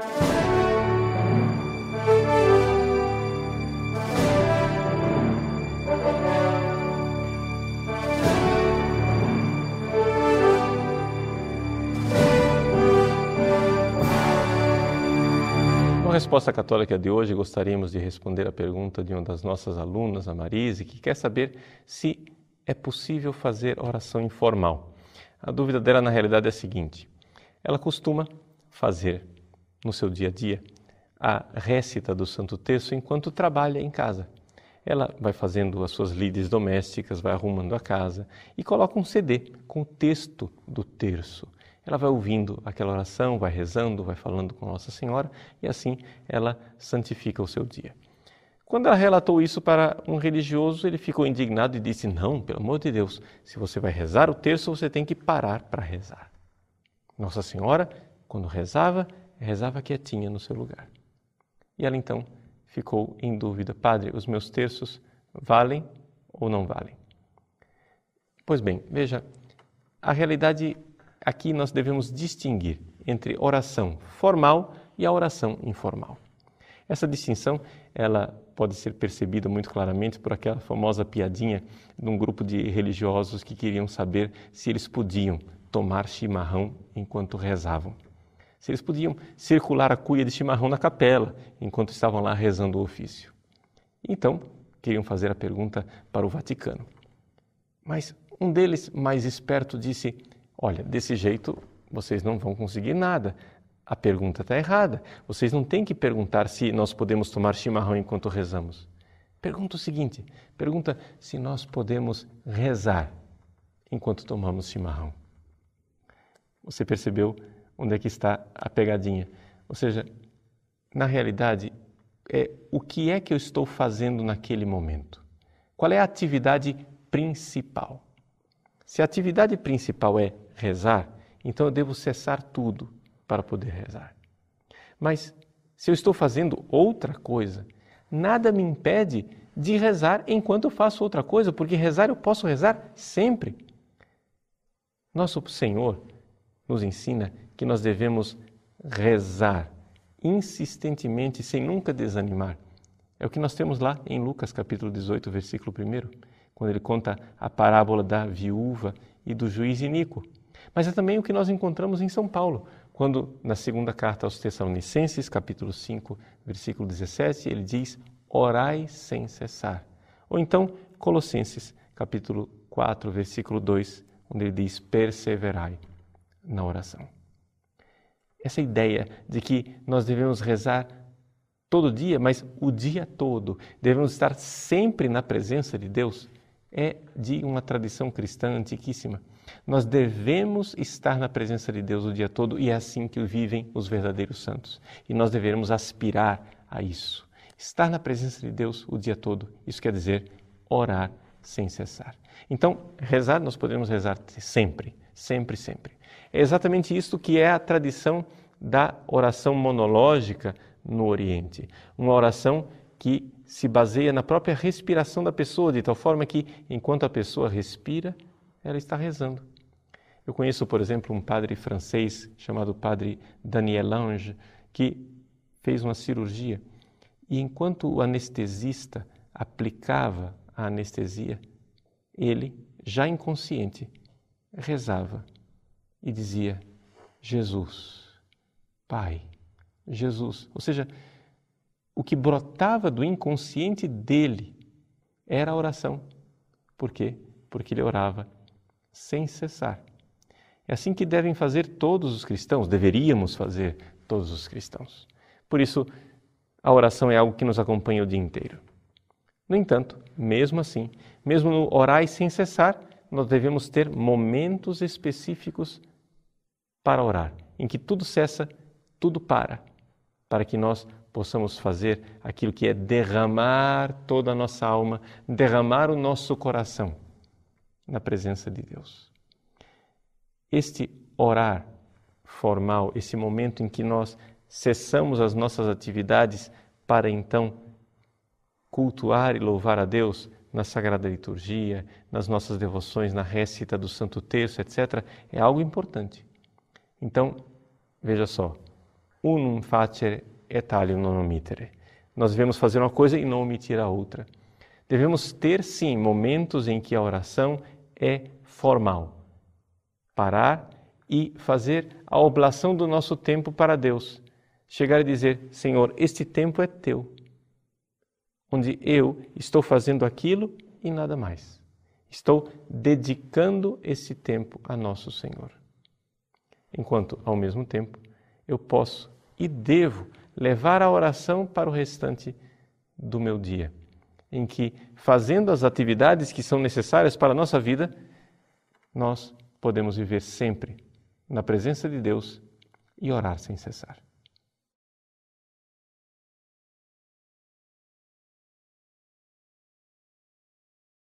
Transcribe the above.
Com a resposta católica de hoje, gostaríamos de responder a pergunta de uma das nossas alunas, a Marise, que quer saber se é possível fazer oração informal. A dúvida dela, na realidade, é a seguinte: ela costuma fazer no seu dia a dia a récita do Santo Terço enquanto trabalha em casa. Ela vai fazendo as suas lides domésticas, vai arrumando a casa e coloca um CD com o texto do terço ela vai ouvindo aquela oração, vai rezando, vai falando com Nossa Senhora e assim ela santifica o seu dia. Quando ela relatou isso para um religioso, ele ficou indignado e disse: Não, pelo amor de Deus, se você vai rezar o terço, você tem que parar para rezar. Nossa Senhora, quando rezava, rezava quietinha no seu lugar. E ela então ficou em dúvida: Padre, os meus terços valem ou não valem? Pois bem, veja, a realidade aqui nós devemos distinguir entre oração formal e a oração informal. Essa distinção, ela pode ser percebida muito claramente por aquela famosa piadinha de um grupo de religiosos que queriam saber se eles podiam tomar chimarrão enquanto rezavam. Se eles podiam circular a cuia de chimarrão na capela enquanto estavam lá rezando o ofício. Então, queriam fazer a pergunta para o Vaticano. Mas um deles, mais esperto, disse: Olha, desse jeito vocês não vão conseguir nada. A pergunta está errada. Vocês não têm que perguntar se nós podemos tomar chimarrão enquanto rezamos. Pergunta o seguinte: pergunta se nós podemos rezar enquanto tomamos chimarrão. Você percebeu onde é que está a pegadinha? Ou seja, na realidade, é o que é que eu estou fazendo naquele momento? Qual é a atividade principal? Se a atividade principal é rezar, então eu devo cessar tudo para poder rezar. Mas se eu estou fazendo outra coisa, nada me impede de rezar enquanto eu faço outra coisa, porque rezar eu posso rezar sempre. Nosso Senhor nos ensina que nós devemos rezar insistentemente, sem nunca desanimar. É o que nós temos lá em Lucas capítulo 18, versículo 1, quando ele conta a parábola da viúva e do juiz iníquo. Mas é também o que nós encontramos em São Paulo, quando na segunda carta aos Tessalonicenses, capítulo 5, versículo 17, ele diz: "Orai sem cessar". Ou então Colossenses, capítulo 4, versículo 2, onde ele diz: "Perseverai na oração". Essa ideia de que nós devemos rezar todo dia, mas o dia todo, devemos estar sempre na presença de Deus, é de uma tradição cristã antiquíssima. Nós devemos estar na presença de Deus o dia todo e é assim que vivem os verdadeiros santos. E nós devemos aspirar a isso. Estar na presença de Deus o dia todo, isso quer dizer orar sem cessar. Então, rezar, nós podemos rezar sempre, sempre, sempre. É exatamente isso que é a tradição da oração monológica no Oriente. Uma oração que se baseia na própria respiração da pessoa, de tal forma que, enquanto a pessoa respira, ela está rezando. Eu conheço, por exemplo, um padre francês chamado padre Daniel Lange, que fez uma cirurgia e enquanto o anestesista aplicava a anestesia, ele, já inconsciente, rezava e dizia: Jesus, Pai, Jesus. Ou seja, o que brotava do inconsciente dele era a oração. Por quê? Porque ele orava sem cessar. É assim que devem fazer todos os cristãos, deveríamos fazer todos os cristãos. Por isso, a oração é algo que nos acompanha o dia inteiro. No entanto, mesmo assim, mesmo no orar sem cessar, nós devemos ter momentos específicos para orar, em que tudo cessa, tudo para, para que nós possamos fazer aquilo que é derramar toda a nossa alma, derramar o nosso coração na presença de Deus. Este orar formal, esse momento em que nós cessamos as nossas atividades para então cultuar e louvar a Deus na Sagrada Liturgia, nas nossas devoções, na récita do Santo Terço, etc., é algo importante. Então, veja só, unum facere et alium non omittere. Nós devemos fazer uma coisa e não omitir a outra. Devemos ter, sim, momentos em que a oração é formal. Parar e fazer a oblação do nosso tempo para Deus. Chegar e dizer: Senhor, este tempo é teu, onde eu estou fazendo aquilo e nada mais. Estou dedicando esse tempo a nosso Senhor. Enquanto, ao mesmo tempo, eu posso e devo levar a oração para o restante do meu dia, em que, fazendo as atividades que são necessárias para a nossa vida, nós podemos viver sempre na presença de Deus e orar sem cessar.